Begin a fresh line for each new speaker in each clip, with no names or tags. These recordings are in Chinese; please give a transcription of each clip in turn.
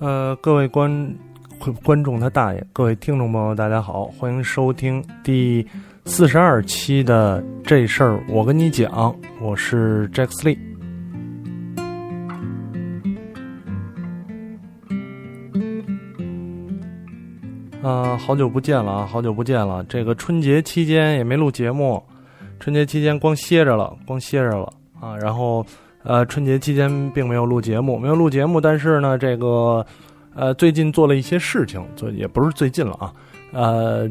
呃，各位观观众他大爷，各位听众朋友，大家好，欢迎收听第四十二期的这事儿，我跟你讲，我是 Jack Lee。啊，好久不见了啊，好久不见了。这个春节期间也没录节目，春节期间光歇着了，光歇着了啊，然后。呃，春节期间并没有录节目，没有录节目，但是呢，这个，呃，最近做了一些事情，做也不是最近了啊，呃，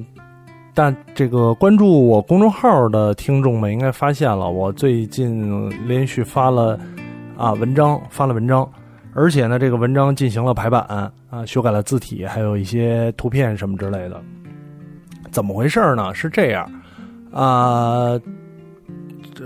但这个关注我公众号的听众们应该发现了，我最近连续发了啊文章，发了文章，而且呢，这个文章进行了排版啊，修改了字体，还有一些图片什么之类的。怎么回事呢？是这样啊。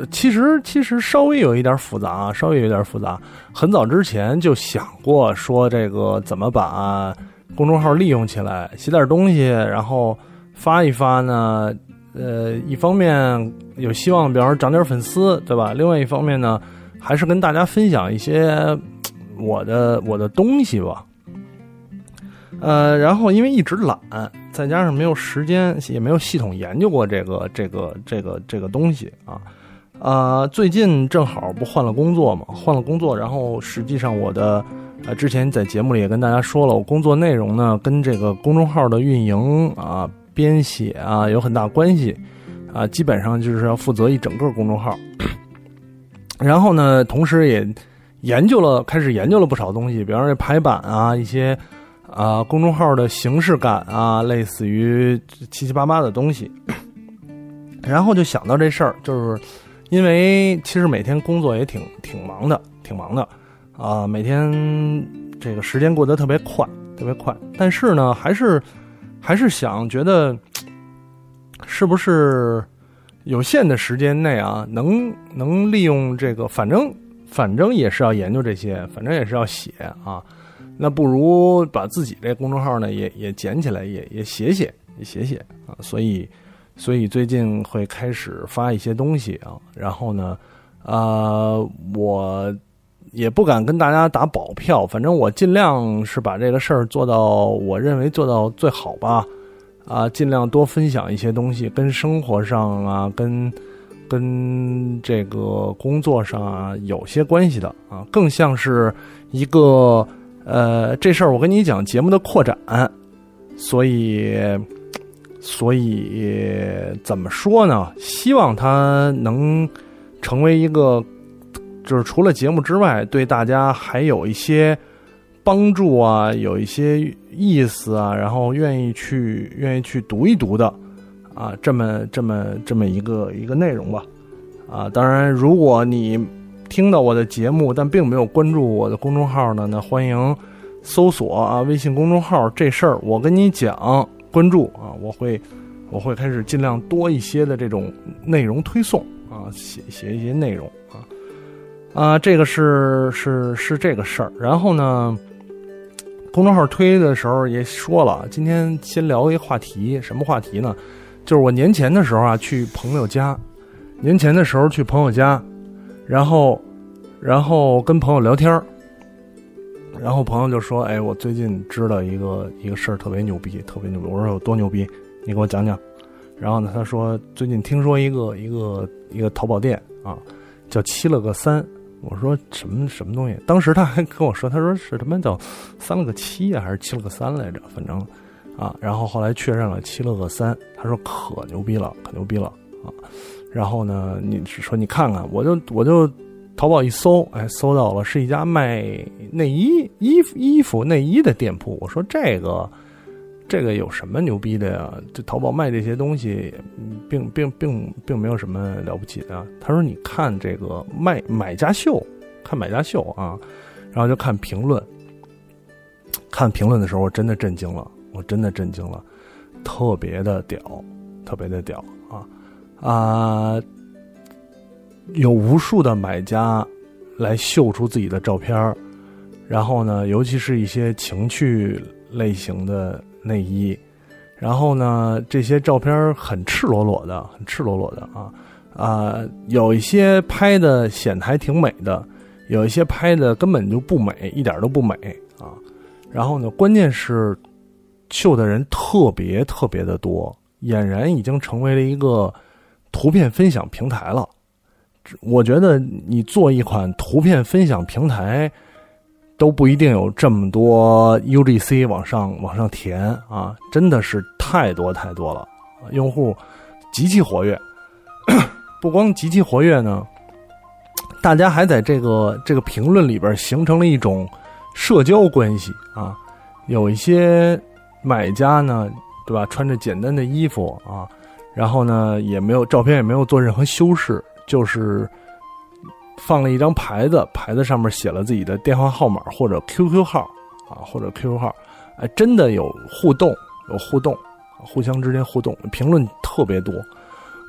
其实其实稍微有一点复杂啊，稍微有点复杂。很早之前就想过说这个怎么把公众号利用起来，写点东西，然后发一发呢。呃，一方面有希望，比方说涨点粉丝，对吧？另外一方面呢，还是跟大家分享一些我的 我的东西吧。呃，然后因为一直懒，再加上没有时间，也没有系统研究过这个这个这个这个东西啊。啊，最近正好不换了工作嘛，换了工作，然后实际上我的，呃，之前在节目里也跟大家说了，我工作内容呢跟这个公众号的运营啊、编写啊有很大关系，啊，基本上就是要负责一整个公众号。然后呢，同时也研究了，开始研究了不少东西，比方说排版啊，一些啊公众号的形式感啊，类似于七七八八的东西。然后就想到这事儿，就是。因为其实每天工作也挺挺忙的，挺忙的，啊，每天这个时间过得特别快，特别快。但是呢，还是还是想觉得，是不是有限的时间内啊，能能利用这个，反正反正也是要研究这些，反正也是要写啊，那不如把自己这公众号呢也也捡起来，也也写写，也写写啊，所以。所以最近会开始发一些东西啊，然后呢，啊，我也不敢跟大家打保票，反正我尽量是把这个事儿做到我认为做到最好吧，啊，尽量多分享一些东西，跟生活上啊，跟跟这个工作上啊有些关系的啊，更像是一个呃，这事儿我跟你讲节目的扩展，所以。所以怎么说呢？希望它能成为一个，就是除了节目之外，对大家还有一些帮助啊，有一些意思啊，然后愿意去愿意去读一读的啊，这么这么这么一个一个内容吧。啊，当然，如果你听到我的节目，但并没有关注我的公众号呢，那欢迎搜索啊微信公众号这事儿，我跟你讲。关注啊，我会，我会开始尽量多一些的这种内容推送啊，写写一些内容啊，啊，这个是是是这个事儿。然后呢，公众号推的时候也说了，今天先聊一话题，什么话题呢？就是我年前的时候啊，去朋友家，年前的时候去朋友家，然后然后跟朋友聊天儿。然后朋友就说：“哎，我最近知道一个一个事儿，特别牛逼，特别牛逼。”我说：“有多牛逼？你给我讲讲。”然后呢，他说：“最近听说一个一个一个淘宝店啊，叫七了个三。”我说：“什么什么东西？”当时他还跟我说：“他说是他妈叫三了个七啊，还是七了个三来着？反正啊。”然后后来确认了七了个三，他说：“可牛逼了，可牛逼了啊！”然后呢，你说你看看，我就我就。淘宝一搜，哎，搜到了是一家卖内衣、衣服、衣服、内衣的店铺。我说这个，这个有什么牛逼的呀？这淘宝卖这些东西，并并并并没有什么了不起的。他说：“你看这个卖买家秀，看买家秀啊，然后就看评论。看评论的时候，我真的震惊了，我真的震惊了，特别的屌，特别的屌啊啊！”有无数的买家来秀出自己的照片然后呢，尤其是一些情趣类型的内衣，然后呢，这些照片很赤裸裸的，很赤裸裸的啊啊，有一些拍的显得还挺美的，有一些拍的根本就不美，一点都不美啊。然后呢，关键是秀的人特别特别的多，俨然已经成为了一个图片分享平台了。我觉得你做一款图片分享平台，都不一定有这么多 UGC 往上往上填啊，真的是太多太多了，用户极其活跃。不光极其活跃呢，大家还在这个这个评论里边形成了一种社交关系啊。有一些买家呢，对吧？穿着简单的衣服啊，然后呢，也没有照片，也没有做任何修饰，就是放了一张牌子，牌子上面写了自己的电话号码或者 QQ 号啊，或者 QQ 号，哎，真的有互动，有互动，互相之间互动，评论特别多。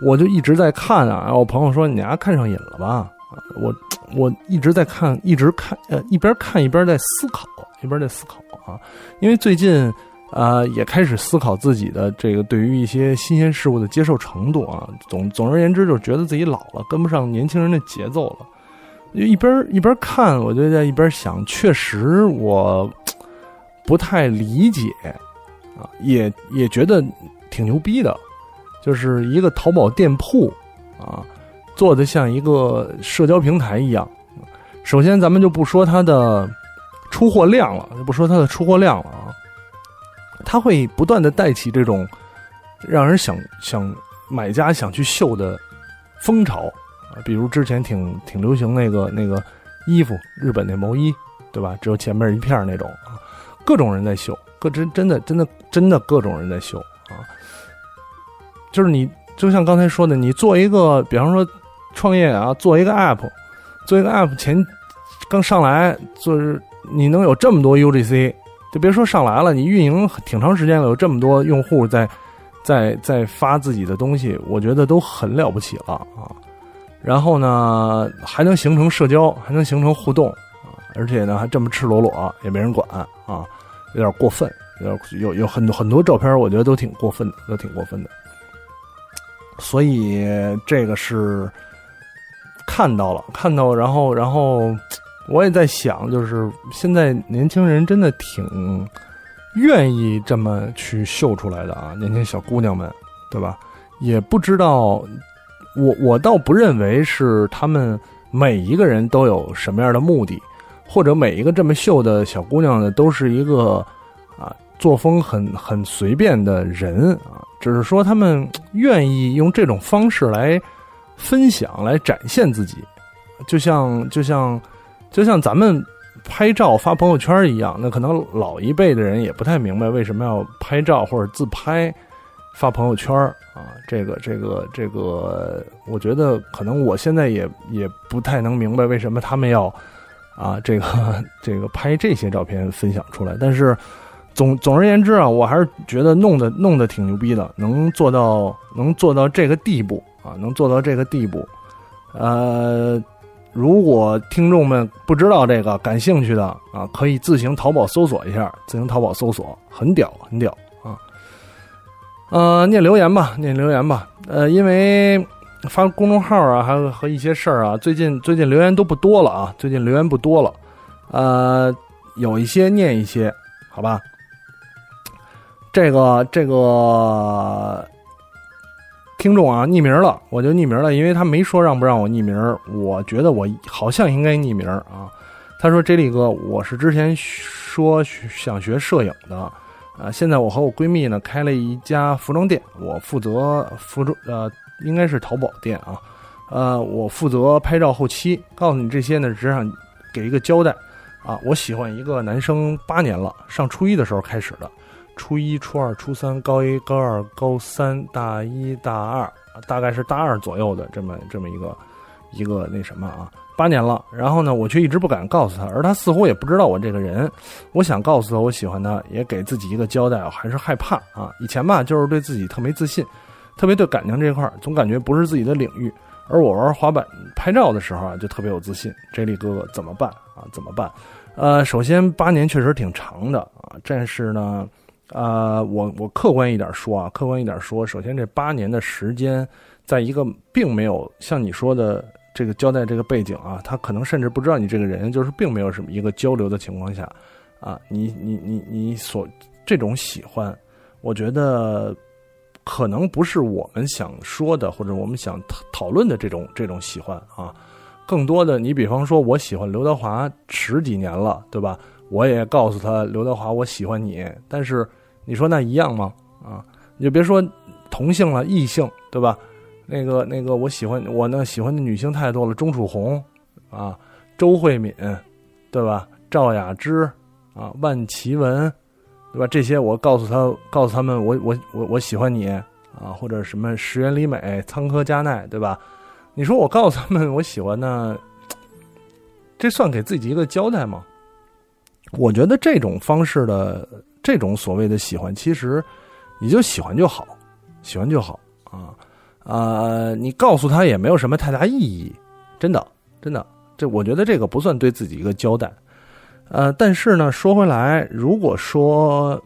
我就一直在看啊，我朋友说你丫看上瘾了吧？我我一直在看，一直看，呃，一边看一边在思考，一边在思考啊。因为最近啊，也开始思考自己的这个对于一些新鲜事物的接受程度啊。总总而言之，就觉得自己老了，跟不上年轻人的节奏了。就一边一边看，我就在一边想，确实我不太理解啊，也也觉得挺牛逼的。就是一个淘宝店铺，啊，做的像一个社交平台一样。首先，咱们就不说它的出货量了，就不说它的出货量了啊。它会不断的带起这种让人想想买家想去秀的风潮啊。比如之前挺挺流行那个那个衣服，日本那毛衣，对吧？只有前面一片那种啊，各种人在秀，各真真的真的真的各种人在秀啊。就是你，就像刚才说的，你做一个，比方说创业啊，做一个 app，做一个 app 前刚上来，就是你能有这么多 UGC，就别说上来了，你运营挺长时间了，有这么多用户在在在发自己的东西，我觉得都很了不起了啊。然后呢，还能形成社交，还能形成互动啊，而且呢还这么赤裸裸，也没人管啊，有点过分，有有有很多很多照片，我觉得都挺过分的，都挺过分的。所以这个是看到了，看到，然后，然后我也在想，就是现在年轻人真的挺愿意这么去秀出来的啊，年轻小姑娘们，对吧？也不知道，我我倒不认为是他们每一个人都有什么样的目的，或者每一个这么秀的小姑娘呢，都是一个啊作风很很随便的人啊。只是说他们愿意用这种方式来分享、来展现自己，就像就像就像咱们拍照发朋友圈一样。那可能老一辈的人也不太明白为什么要拍照或者自拍发朋友圈啊。这个这个这个，我觉得可能我现在也也不太能明白为什么他们要啊这个 这个拍这些照片分享出来，但是。总总而言之啊，我还是觉得弄得弄得挺牛逼的，能做到能做到这个地步啊，能做到这个地步。呃，如果听众们不知道这个感兴趣的啊，可以自行淘宝搜索一下，自行淘宝搜索，很屌很屌啊。呃，念留言吧，念留言吧。呃，因为发公众号啊，还有和一些事儿啊，最近最近留言都不多了啊，最近留言不多了。呃，有一些念一些，好吧。这个这个听众啊，匿名了，我就匿名了，因为他没说让不让我匿名，我觉得我好像应该匿名啊。他说：“这里哥，我是之前说想学摄影的，啊，现在我和我闺蜜呢开了一家服装店，我负责服装，呃，应该是淘宝店啊，呃，我负责拍照后期。告诉你这些呢，只想给一个交代啊。我喜欢一个男生八年了，上初一的时候开始的。”初一、初二、初三、高一、高二、高三、大一、大二，大概是大二左右的这么这么一个一个那什么啊，八年了。然后呢，我却一直不敢告诉他，而他似乎也不知道我这个人。我想告诉他我喜欢他，也给自己一个交代，我还是害怕啊。以前吧，就是对自己特没自信，特别对感情这块儿，总感觉不是自己的领域。而我玩滑板、拍照的时候啊，就特别有自信。这里哥哥怎么办啊？怎么办？呃，首先八年确实挺长的啊，但是呢。啊，我我客观一点说啊，客观一点说，首先这八年的时间，在一个并没有像你说的这个交代这个背景啊，他可能甚至不知道你这个人，就是并没有什么一个交流的情况下，啊，你你你你所这种喜欢，我觉得可能不是我们想说的，或者我们想讨讨论的这种这种喜欢啊。更多的，你比方说，我喜欢刘德华十几年了，对吧？我也告诉他刘德华，我喜欢你。但是你说那一样吗？啊，你就别说同性了，异性，对吧？那个那个，我喜欢我呢喜欢的女性太多了，钟楚红啊，周慧敏，对吧？赵雅芝啊，万绮雯，对吧？这些我告诉他，告诉他们，我我我我喜欢你啊，或者什么石原里美、仓科加奈，对吧？你说我告诉他们我喜欢呢，这算给自己一个交代吗？我觉得这种方式的这种所谓的喜欢，其实你就喜欢就好，喜欢就好啊啊！你告诉他也没有什么太大意义，真的真的，这我觉得这个不算对自己一个交代。呃，但是呢，说回来，如果说。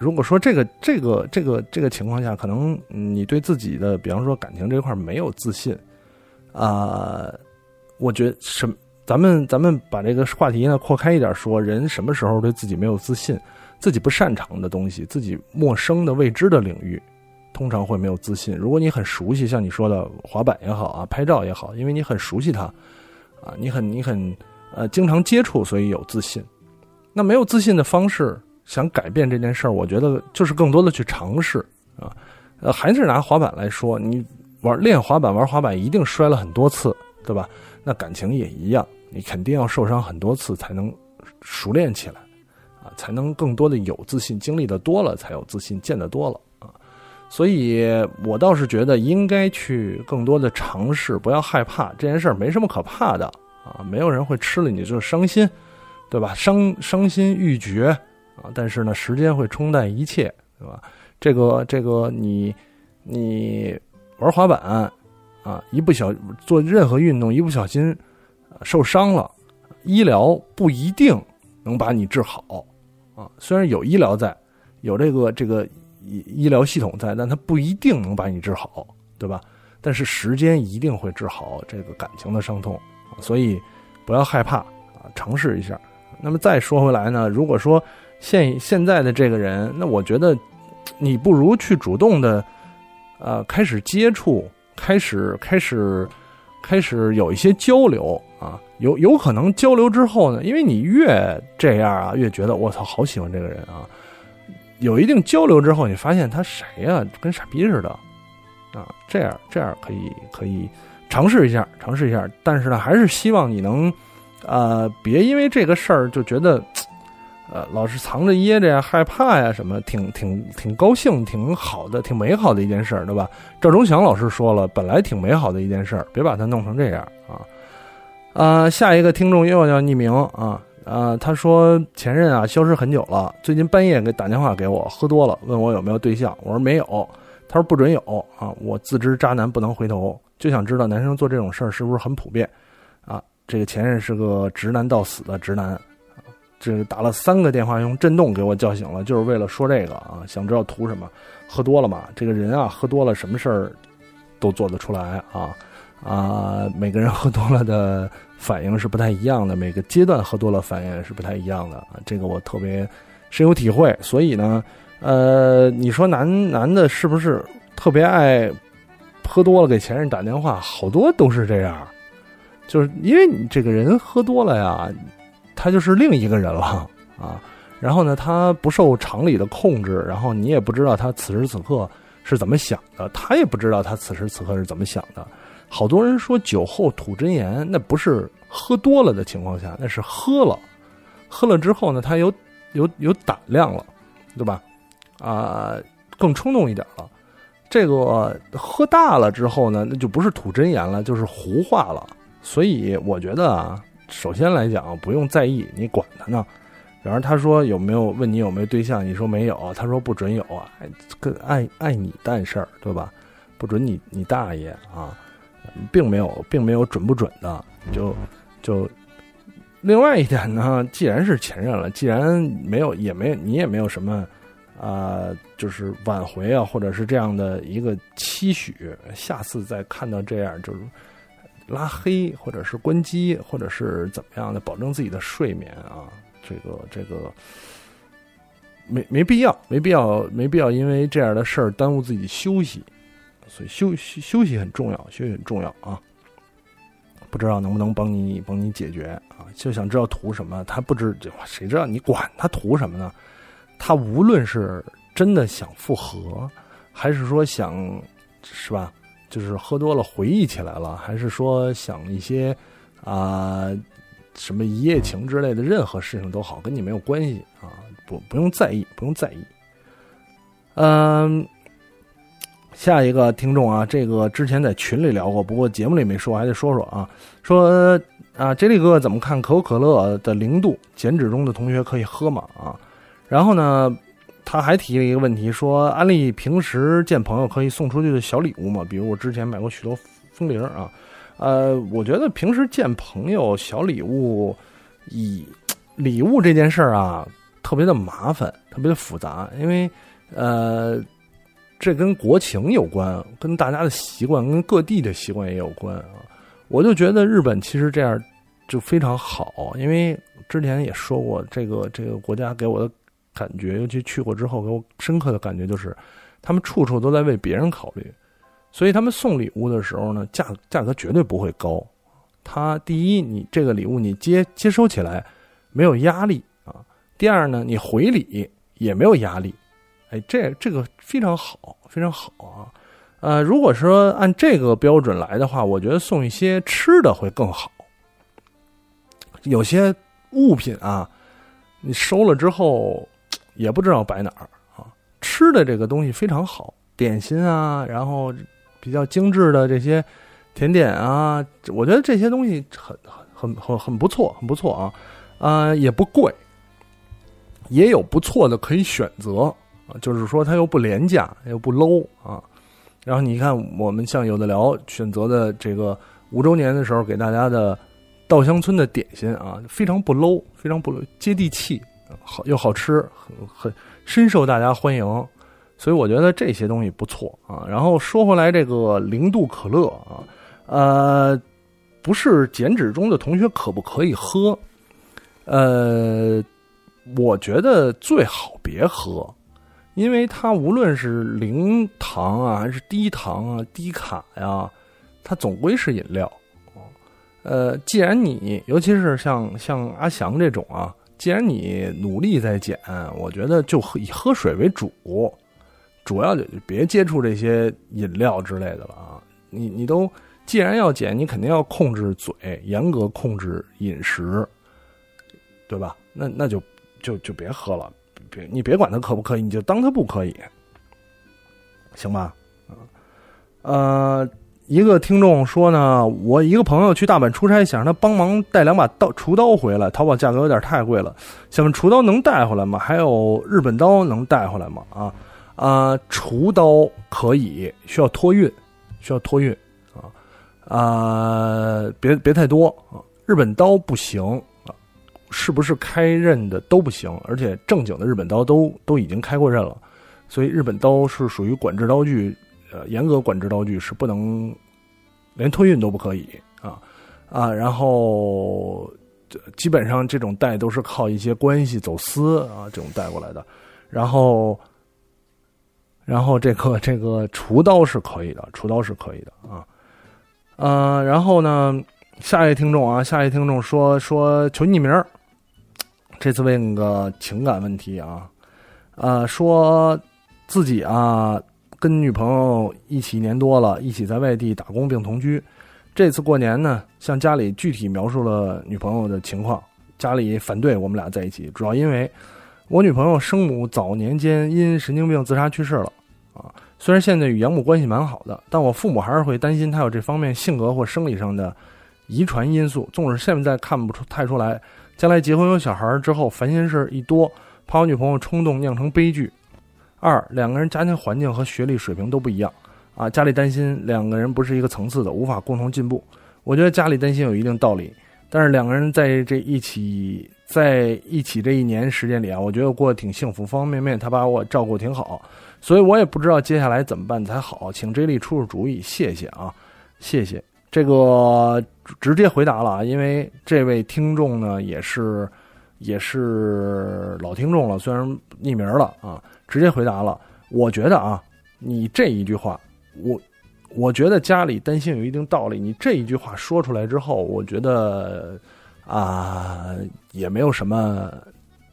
如果说这个这个这个这个情况下，可能你对自己的，比方说感情这块没有自信，啊，我觉得什，咱们咱们把这个话题呢扩开一点说，人什么时候对自己没有自信，自己不擅长的东西，自己陌生的未知的领域，通常会没有自信。如果你很熟悉，像你说的滑板也好啊，拍照也好，因为你很熟悉它，啊，你很你很呃经常接触，所以有自信。那没有自信的方式。想改变这件事儿，我觉得就是更多的去尝试啊，呃，还是拿滑板来说，你玩练滑板玩滑板一定摔了很多次，对吧？那感情也一样，你肯定要受伤很多次才能熟练起来，才能更多的有自信，经历的多了才有自信，见得多了啊。所以我倒是觉得应该去更多的尝试，不要害怕这件事儿，没什么可怕的啊，没有人会吃了你就伤心，对吧？伤伤心欲绝。啊，但是呢，时间会冲淡一切，对吧？这个这个，你你玩滑板啊，一不小做任何运动，一不小心受伤了，医疗不一定能把你治好啊。虽然有医疗在，有这个这个医医疗系统在，但它不一定能把你治好，对吧？但是时间一定会治好这个感情的伤痛，所以不要害怕啊，尝试一下。那么再说回来呢，如果说。现现在的这个人，那我觉得，你不如去主动的，呃，开始接触，开始开始开始有一些交流，有有可能交流之后呢，因为你越这样啊，越觉得我操，好喜欢这个人啊。有一定交流之后，你发现他谁呀，跟傻逼似的啊，这样这样可以可以尝试一下，尝试一下，但是呢，还是希望你能，呃，别因为这个事儿就觉得。呃，老是藏着掖着呀，害怕呀，什么，挺挺挺高兴，挺好的，挺美好的一件事儿，对吧？赵忠祥老师说了，本来挺美好的一件事儿，别把它弄成这样啊！啊，下一个听众又要匿名啊啊，他说前任啊消失很久了，最近半夜给打电话给我，喝多了，问我有没有对象，我说没有，他说不准有啊，我自知渣男不能回头，就想知道男生做这种事儿是不是很普遍啊？这个前任是个直男到死的直男。这打了三个电话，用震动给我叫醒了，就是为了说这个啊，想知道图什么？喝多了嘛，这个人啊，喝多了什么事儿都做得出来啊啊！每个人喝多了的反应是不太一样的，每个阶段喝多了反应是不太一样的，这个我特别深有体会。所以呢，呃，你说男男的是不是特别爱喝多了给前任打电话？好多都是这样，就是因为你这个人喝多了呀。他就是另一个人了 啊，然后呢，他不受常理的控制，然后你也不知道他此时此刻是怎么想的，他也不知道他此时此刻是怎么想的。好多人说酒后吐真言，那不是喝多了的情况下，那是喝了，喝了之后呢，他有有有胆量了，对吧？啊，更冲动一点了。这个喝大了之后呢，那就不是吐真言了，就是胡话了。所以我觉得啊。首先来讲，不用在意，你管他呢。然后他说有没有问你有没有对象，你说没有，他说不准有啊，跟爱爱你蛋事儿，对吧？不准你你大爷啊，并没有，并没有准不准的，就就。另外一点呢，既然是前任了，既然没有，也没你也没有什么啊，就是挽回啊，或者是这样的一个期许，下次再看到这样就是。拉黑，或者是关机，或者是怎么样的，保证自己的睡眠啊，这个这个没没必要，没必要，没必要，因为这样的事儿耽误自己休息。所以休休休息很重要，休息很重要啊！不知道能不能帮你帮你解决啊？就想知道图什么？他不知谁知道你管他图什么呢？他无论是真的想复合，还是说想是吧？就是喝多了回忆起来了，还是说想一些啊什么一夜情之类的，任何事情都好，跟你没有关系啊！不不用在意，不用在意。嗯。下一个听众啊，这个之前在群里聊过，不过节目里没说，还得说说啊。说啊，这里哥怎么看可口可乐的零度？减脂中的同学可以喝吗？啊，然后呢，他还提了一个问题，说安利平时见朋友可以送出去的小礼物吗？比如我之前买过许多风铃啊。呃，我觉得平时见朋友小礼物，以礼物这件事儿啊，特别的麻烦，特别的复杂，因为呃。这跟国情有关，跟大家的习惯，跟各地的习惯也有关啊。我就觉得日本其实这样就非常好，因为之前也说过，这个这个国家给我的感觉，尤其去过之后，给我深刻的感觉就是，他们处处都在为别人考虑，所以他们送礼物的时候呢，价价格绝对不会高。他第一，你这个礼物你接接收起来没有压力啊；第二呢，你回礼也没有压力。哎，这这个非常好，非常好啊！呃，如果说按这个标准来的话，我觉得送一些吃的会更好。有些物品啊，你收了之后也不知道摆哪儿啊。吃的这个东西非常好，点心啊，然后比较精致的这些甜点啊，我觉得这些东西很很很很不错，很不错啊！啊，也不贵，也有不错的可以选择。就是说它又不廉价，又不 low 啊。然后你看，我们像有的聊选择的这个五周年的时候给大家的稻香村的点心啊，非常不 low，非常不接地气，好又好吃，很很深受大家欢迎。所以我觉得这些东西不错啊。然后说回来，这个零度可乐啊，呃，不是减脂中的同学可不可以喝？呃，我觉得最好别喝。因为它无论是零糖啊，还是低糖啊、低卡呀，它总归是饮料。呃，既然你尤其是像像阿翔这种啊，既然你努力在减，我觉得就喝以喝水为主，主要就别接触这些饮料之类的了啊。你你都既然要减，你肯定要控制嘴，严格控制饮食，对吧？那那就就就别喝了。别，你别管他可不可以，你就当他不可以，行吧？呃，一个听众说呢，我一个朋友去大阪出差，想让他帮忙带两把刀厨刀回来，淘宝价格有点太贵了。想问厨刀能带回来吗？还有日本刀能带回来吗？啊啊，厨刀可以，需要托运，需要托运啊啊，别别太多啊，日本刀不行。是不是开刃的都不行，而且正经的日本刀都都已经开过刃了，所以日本刀是属于管制刀具，呃，严格管制刀具是不能连托运都不可以啊。啊，然后基本上这种带都是靠一些关系走私啊这种带过来的，然后然后这个这个厨刀是可以的，厨刀是可以的啊，呃，然后呢，下一位听众啊，下一位听众说说求匿名。这次问个情感问题啊，呃，说自己啊跟女朋友一起一年多了，一起在外地打工并同居。这次过年呢，向家里具体描述了女朋友的情况，家里反对我们俩在一起，主要因为我女朋友生母早年间因神经病自杀去世了啊。虽然现在与养母关系蛮好的，但我父母还是会担心她有这方面性格或生理上的遗传因素。纵使现在看不出太出来。将来结婚有小孩之后，烦心事一多，怕我女朋友冲动酿成悲剧。二，两个人家庭环境和学历水平都不一样，啊，家里担心两个人不是一个层次的，无法共同进步。我觉得家里担心有一定道理，但是两个人在这一起在一起这一年时间里啊，我觉得过得挺幸福，方方面面他把我照顾挺好，所以我也不知道接下来怎么办才好，请 J 莉出出主意，谢谢啊，谢谢。这个直接回答了啊，因为这位听众呢也是也是老听众了，虽然匿名了啊，直接回答了。我觉得啊，你这一句话，我我觉得家里担心有一定道理。你这一句话说出来之后，我觉得啊，也没有什么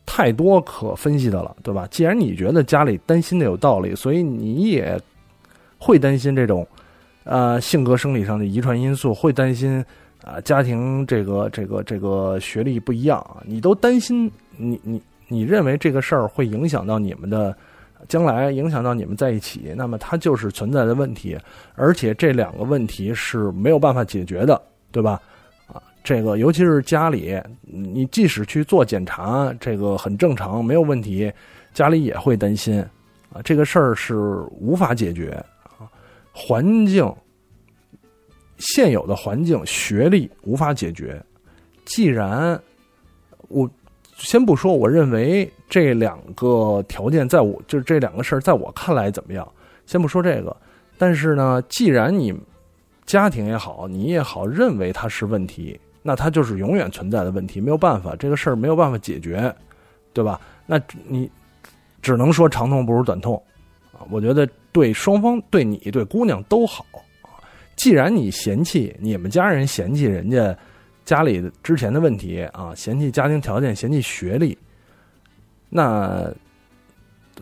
太多可分析的了，对吧？既然你觉得家里担心的有道理，所以你也会担心这种呃性格生理上的遗传因素，会担心。啊，家庭这个这个这个学历不一样啊，你都担心你你你认为这个事儿会影响到你们的将来，影响到你们在一起，那么它就是存在的问题，而且这两个问题是没有办法解决的，对吧？啊，这个尤其是家里，你即使去做检查，这个很正常，没有问题，家里也会担心啊，这个事儿是无法解决，环境。现有的环境、学历无法解决。既然我先不说，我认为这两个条件在我就是这两个事儿，在我看来怎么样？先不说这个，但是呢，既然你家庭也好，你也好，认为它是问题，那它就是永远存在的问题，没有办法，这个事儿没有办法解决，对吧？那你只能说长痛不如短痛啊！我觉得对双方、对你、对姑娘都好。既然你嫌弃你们家人嫌弃人家家里之前的问题啊，嫌弃家庭条件，嫌弃学历，那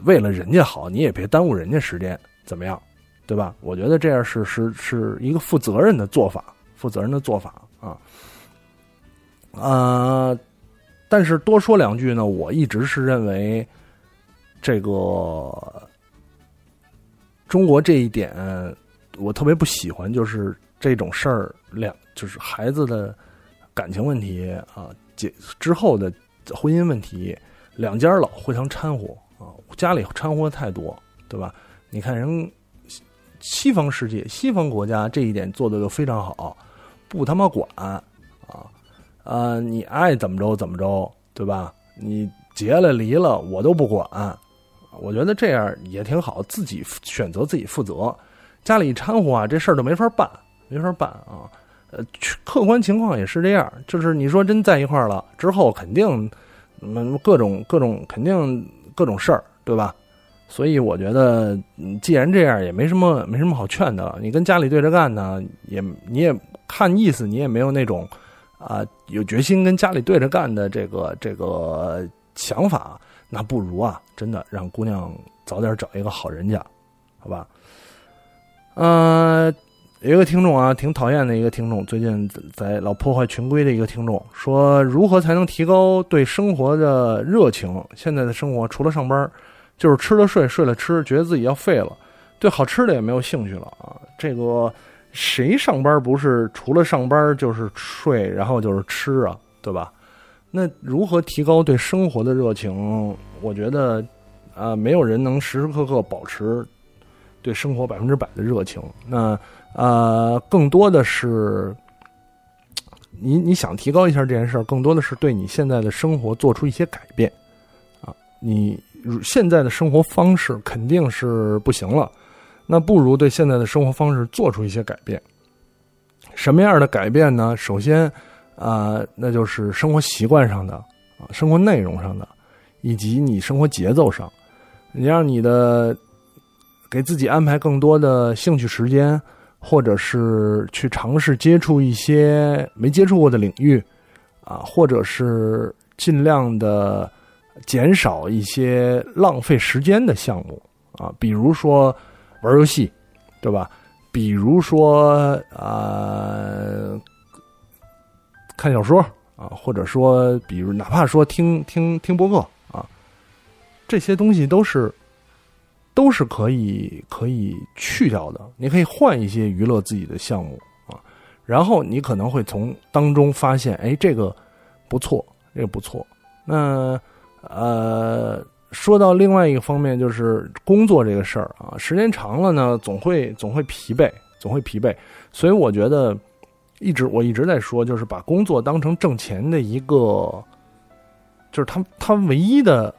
为了人家好，你也别耽误人家时间，怎么样？对吧？我觉得这样是是是一个负责任的做法，负责任的做法啊。啊，但是多说两句呢，我一直是认为这个中国这一点。我特别不喜欢，就是这种事儿，两就是孩子的感情问题啊，结之后的婚姻问题，两家老互相掺和啊，家里掺和太多，对吧？你看人西方世界、西方国家这一点做的都非常好，不他妈管啊，啊，你爱怎么着怎么着，对吧？你结了离了我都不管，我觉得这样也挺好，自己选择自己负责。家里一掺和啊，这事儿都没法办，没法办啊。呃，客观情况也是这样，就是你说真在一块儿了之后，肯定嗯各种各种肯定各种事儿，对吧？所以我觉得，既然这样，也没什么没什么好劝的了。你跟家里对着干呢，也你也看意思，你也没有那种啊有决心跟家里对着干的这个这个想法，那不如啊，真的让姑娘早点找一个好人家，好吧？呃，有一个听众啊，挺讨厌的一个听众，最近在老破坏群规的一个听众，说如何才能提高对生活的热情？现在的生活除了上班，就是吃了睡，睡了吃，觉得自己要废了，对好吃的也没有兴趣了啊！这个谁上班不是除了上班就是睡，然后就是吃啊，对吧？那如何提高对生活的热情？我觉得啊，没有人能时时刻刻保持。对生活百分之百的热情，那呃，更多的是你你想提高一下这件事儿，更多的是对你现在的生活做出一些改变啊。你现在的生活方式肯定是不行了，那不如对现在的生活方式做出一些改变。什么样的改变呢？首先啊，那就是生活习惯上的啊，生活内容上的，以及你生活节奏上，你让你的。给自己安排更多的兴趣时间，或者是去尝试接触一些没接触过的领域，啊，或者是尽量的减少一些浪费时间的项目，啊，比如说玩游戏，对吧？比如说啊，看小说啊，或者说，比如哪怕说听听听播客啊，这些东西都是。都是可以可以去掉的，你可以换一些娱乐自己的项目啊，然后你可能会从当中发现，哎，这个不错，这个不错。那呃，说到另外一个方面，就是工作这个事儿啊，时间长了呢，总会总会疲惫，总会疲惫。所以我觉得，一直我一直在说，就是把工作当成挣钱的一个，就是它它唯一的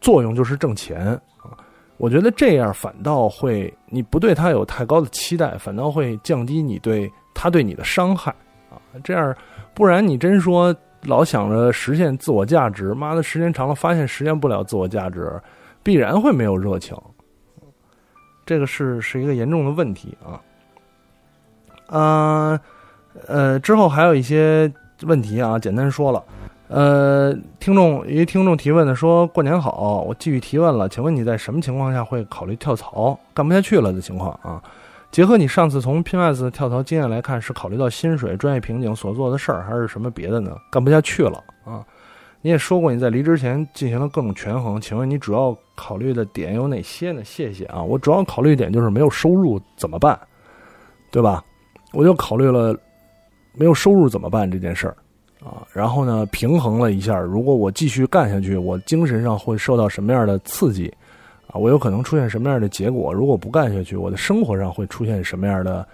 作用就是挣钱啊。我觉得这样反倒会，你不对他有太高的期待，反倒会降低你对他对你的伤害啊。这样，不然你真说老想着实现自我价值，妈的，时间长了发现实现不了自我价值，必然会没有热情。这个是是一个严重的问题啊。啊，呃之后还有一些问题啊，简单说了。呃，听众一听众提问的说：“过年好，我继续提问了，请问你在什么情况下会考虑跳槽？干不下去了的情况啊？结合你上次从 p i 斯跳槽经验来看，是考虑到薪水、专业瓶颈所做的事儿，还是什么别的呢？干不下去了啊？你也说过你在离职前进行了各种权衡，请问你主要考虑的点有哪些呢？谢谢啊，我主要考虑一点就是没有收入怎么办，对吧？我就考虑了没有收入怎么办这件事儿。”啊，然后呢，平衡了一下，如果我继续干下去，我精神上会受到什么样的刺激？啊，我有可能出现什么样的结果？如果不干下去，我的生活上会出现什么样的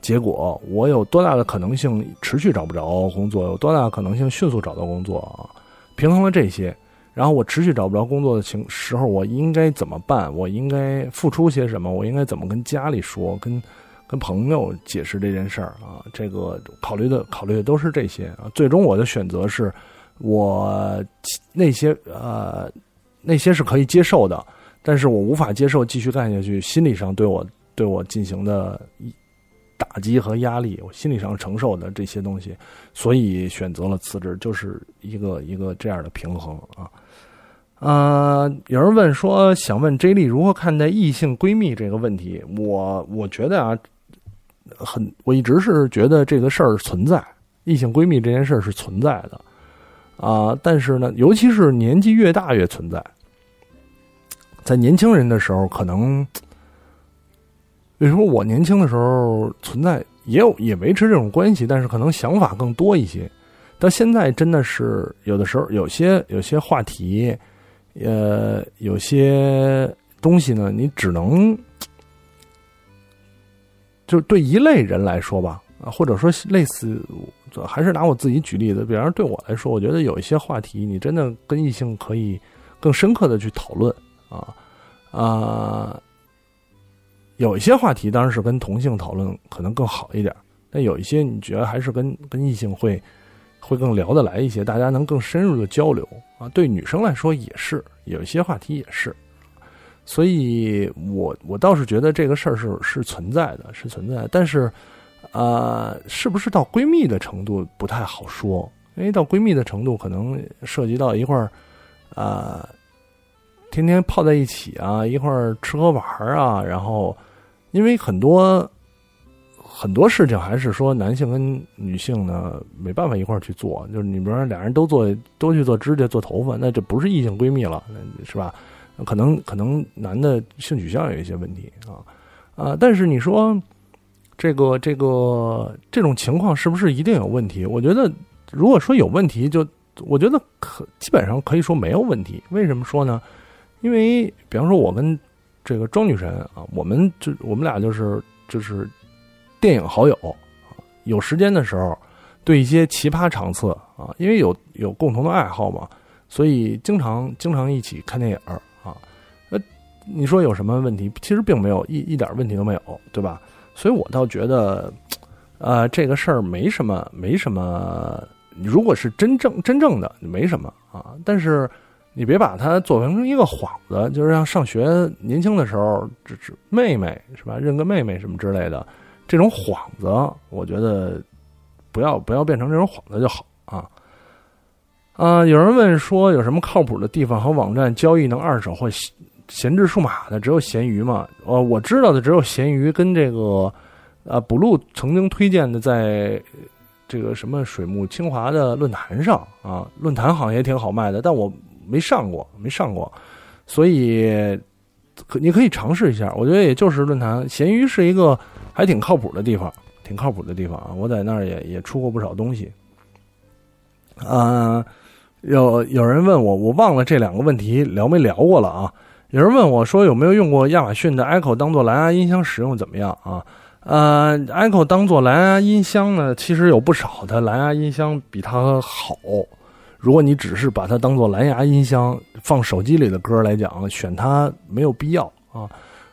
结果？我有多大的可能性持续找不着工作？有多大可能性迅速找到工作？啊，平衡了这些，然后我持续找不着工作的情时候，我应该怎么办？我应该付出些什么？我应该怎么跟家里说？跟？跟朋友解释这件事儿啊，这个考虑的考虑的都是这些啊。最终我的选择是，我那些呃那些是可以接受的，但是我无法接受继续干下去，心理上对我对我进行的打击和压力，我心理上承受的这些东西，所以选择了辞职，就是一个一个这样的平衡啊。呃，有人问说，想问 J 莉如何看待异性闺蜜这个问题？我我觉得啊。很，我一直是觉得这个事儿存在，异性闺蜜这件事儿是存在的，啊，但是呢，尤其是年纪越大越存在，在年轻人的时候，可能，为什么我年轻的时候存在，也有也维持这种关系，但是可能想法更多一些，到现在真的是有的时候有些有些话题，呃，有些东西呢，你只能。就对一类人来说吧，啊，或者说类似，还是拿我自己举例子。比方说，对我来说，我觉得有一些话题，你真的跟异性可以更深刻的去讨论，啊啊，有一些话题当然是跟同性讨论可能更好一点，但有一些你觉得还是跟跟异性会会更聊得来一些，大家能更深入的交流啊。对女生来说也是，有一些话题也是。所以，我我倒是觉得这个事儿是是存在的，是存在。但是，啊，是不是到闺蜜的程度不太好说？因为到闺蜜的程度，可能涉及到一块儿，啊，天天泡在一起啊，一块儿吃喝玩儿啊。然后，因为很多很多事情还是说男性跟女性呢没办法一块儿去做。就是你比如说俩人都做都去做指甲、做头发，那这不是异性闺蜜了，是吧？可能可能男的性取向有一些问题啊啊，但是你说这个这个这种情况是不是一定有问题？我觉得如果说有问题，就我觉得可基本上可以说没有问题。为什么说呢？因为比方说我跟这个庄女神啊，我们就我们俩就是就是电影好友，有时间的时候对一些奇葩场次啊，因为有有共同的爱好嘛，所以经常经常一起看电影。你说有什么问题？其实并没有一一点问题都没有，对吧？所以我倒觉得，呃，这个事儿没什么，没什么。如果是真正真正的，没什么啊。但是你别把它做成一个幌子，就是像上学年轻的时候，只是妹妹是吧？认个妹妹什么之类的，这种幌子，我觉得不要不要变成这种幌子就好啊。啊，有人问说有什么靠谱的地方和网站交易能二手或？闲置数码的只有闲鱼嘛？呃，我知道的只有闲鱼跟这个，呃，补录曾经推荐的，在这个什么水木清华的论坛上啊，论坛好像也挺好卖的，但我没上过，没上过，所以可你可以尝试一下。我觉得也就是论坛，闲鱼是一个还挺靠谱的地方，挺靠谱的地方啊。我在那儿也也出过不少东西。啊，有有人问我，我忘了这两个问题聊没聊过了啊？有人问我说：“有没有用过亚马逊的 Echo 当做蓝牙音箱使用怎么样啊？”呃，Echo 当做蓝牙音箱呢，其实有不少的蓝牙音箱比它好。如果你只是把它当做蓝牙音箱放手机里的歌来讲，选它没有必要啊。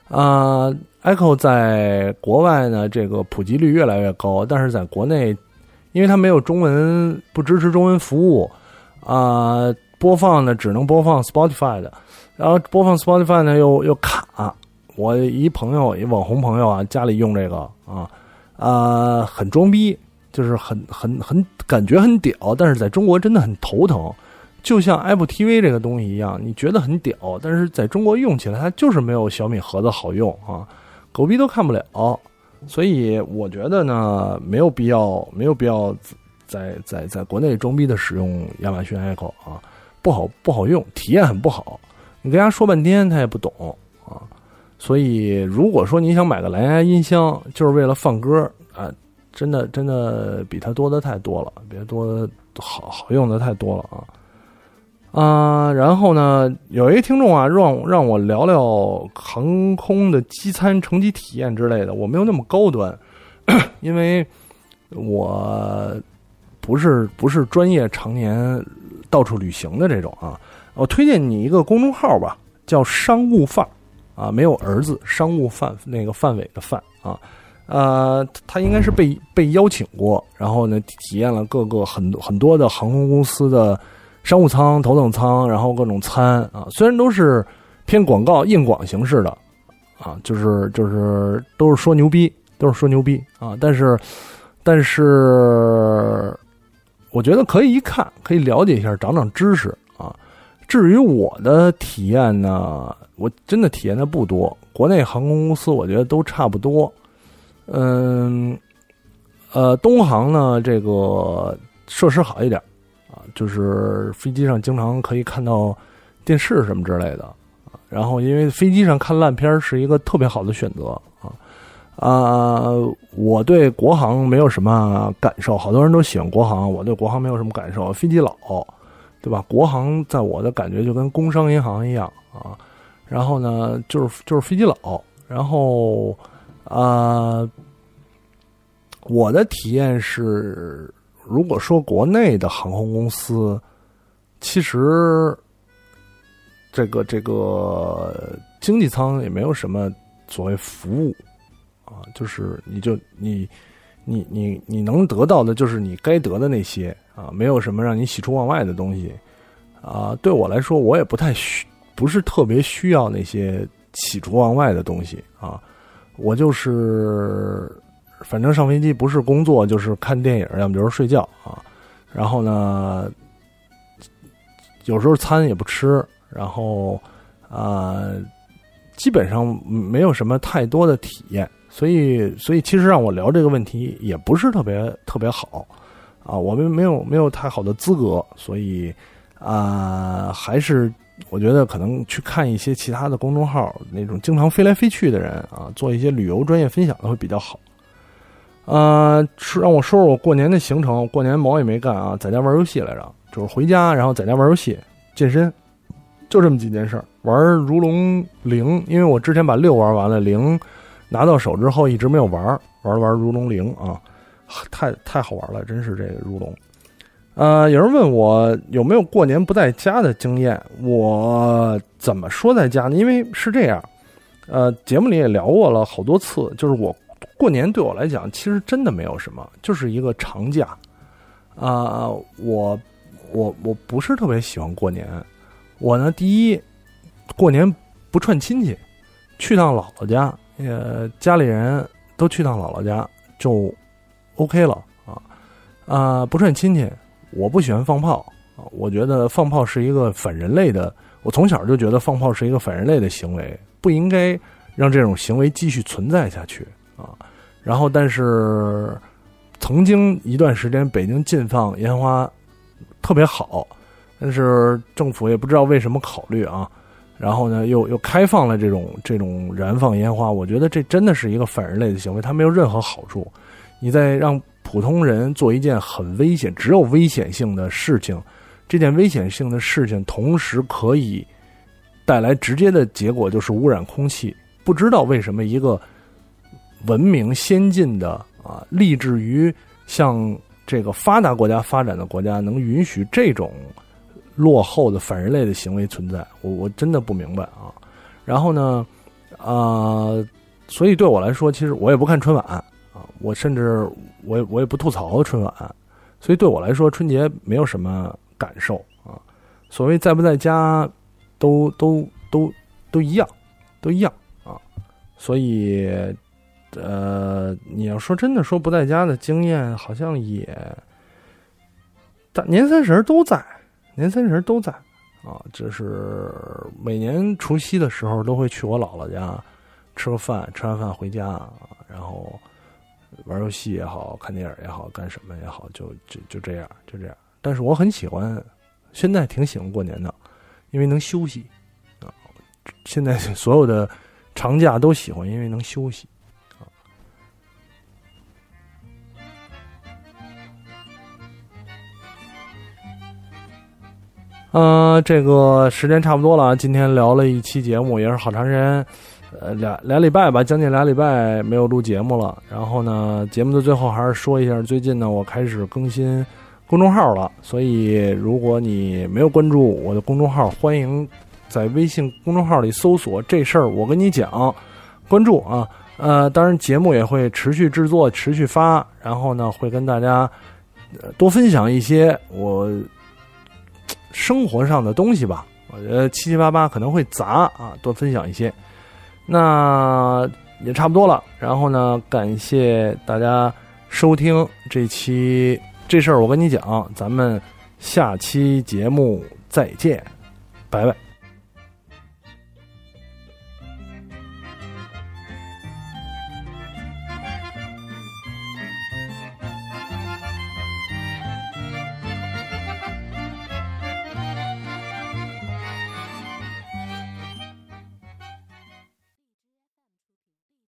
啊，Echo 在国外呢，这个普及率越来越高，但是在国内因为它没有中文，不支持中文服务啊，播放呢只能播放 Spotify 的，然后播放 Spotify 呢又又卡。我一朋友，一网红朋友啊，家里用这个啊啊，很装逼，就是很很很感觉很屌，但是在中国真的很头疼。就像 Apple TV 这个东西一样，你觉得很屌，但是在中国用起来它就是没有小米盒子好用啊，狗逼都看不了。所以我觉得呢，没有必要，没有必要在在在国内装逼的使用亚马逊 Echo 啊，不好不好用，体验很不好。你跟他说半天，他也不懂啊。所以，如果说你想买个蓝牙音箱，就是为了放歌啊，真的真的比它多的太多了，比它多好好用的太多了啊啊！然后呢，有一个听众啊，让让我聊聊航空的机餐乘机体验之类的，我没有那么高端，因为我不是不是专业常年到处旅行的这种啊。我推荐你一个公众号吧，叫商务范儿。啊，没有儿子，商务范那个范伟的范啊，呃，他应该是被被邀请过，然后呢，体验了各个很多很多的航空公司的商务舱、头等舱，然后各种餐啊，虽然都是偏广告硬广形式的啊，就是就是都是说牛逼，都是说牛逼啊，但是但是我觉得可以一看，可以了解一下，长长知识啊。至于我的体验呢？我真的体验的不多，国内航空公司我觉得都差不多。嗯，呃，东航呢，这个设施好一点啊，就是飞机上经常可以看到电视什么之类的。然后，因为飞机上看烂片是一个特别好的选择啊！我对国航没有什么感受，好多人都喜欢国航，我对国航没有什么感受，飞机老，对吧？国航在我的感觉就跟工商银行一样啊。然后呢，就是就是飞机老，然后啊，我的体验是，如果说国内的航空公司，其实这个这个经济舱也没有什么所谓服务啊，就是你就你你你你能得到的就是你该得的那些啊，没有什么让你喜出望外的东西啊。对我来说，我也不太需。不是特别需要那些喜出望外的东西啊，我就是反正上飞机不是工作就是看电影，要么就是睡觉啊。然后呢，有时候餐也不吃，然后啊，基本上没有什么太多的体验。所以，所以其实让我聊这个问题也不是特别特别好啊。我们没有没有太好的资格，所以啊，还是。我觉得可能去看一些其他的公众号，那种经常飞来飞去的人啊，做一些旅游专业分享的会比较好。呃，让我说说我过年的行程。过年毛也没干啊，在家玩游戏来着，就是回家然后在家玩游戏、健身，就这么几件事儿。玩如龙零，因为我之前把六玩完了，零拿到手之后一直没有玩，玩了玩如龙零啊，太太好玩了，真是这个如龙。呃，有人问我有没有过年不在家的经验，我怎么说在家呢？因为是这样，呃，节目里也聊过了好多次，就是我过年对我来讲，其实真的没有什么，就是一个长假。啊，我我我不是特别喜欢过年，我呢，第一，过年不串亲戚，去趟姥姥家，呃，家里人都去趟姥姥家就 OK 了啊啊，不串亲戚。我不喜欢放炮啊！我觉得放炮是一个反人类的。我从小就觉得放炮是一个反人类的行为，不应该让这种行为继续存在下去啊！然后，但是曾经一段时间北京禁放烟花特别好，但是政府也不知道为什么考虑啊，然后呢又又开放了这种这种燃放烟花。我觉得这真的是一个反人类的行为，它没有任何好处。你在让。普通人做一件很危险、只有危险性的事情，这件危险性的事情同时可以带来直接的结果，就是污染空气。不知道为什么一个文明先进的啊，立志于向这个发达国家发展的国家，能允许这种落后的反人类的行为存在？我我真的不明白啊。然后呢，啊，所以对我来说，其实我也不看春晚啊。我甚至我也我也不吐槽春晚，所以对我来说春节没有什么感受啊。所谓在不在家，都都都都一样，都一样啊。所以，呃，你要说真的说不在家的经验，好像也大年三十都在，年三十都在啊。就是每年除夕的时候都会去我姥姥家吃个饭，吃完饭回家，然后玩游戏也好看电影也好，干什么也好，就就就这样，就这样。但是我很喜欢。现在挺喜欢过年的，因为能休息啊。现在所有的长假都喜欢，因为能休息呃，这个时间差不多了，今天聊了一期节目，也是好长时间，呃，俩俩礼拜吧，将近俩礼拜没有录节目了。然后呢，节目的最后还是说一下，最近呢，我开始更新。公众号了，所以如果你没有关注我的公众号，欢迎在微信公众号里搜索“这事儿我跟你讲”，关注啊。呃，当然节目也会持续制作、持续发，然后呢会跟大家多分享一些我生活上的东西吧。我觉得七七八八可能会杂啊，多分享一些。那也差不多了，然后呢，感谢大家收听这期。这事儿我跟你讲，咱们下期节目再见，拜拜。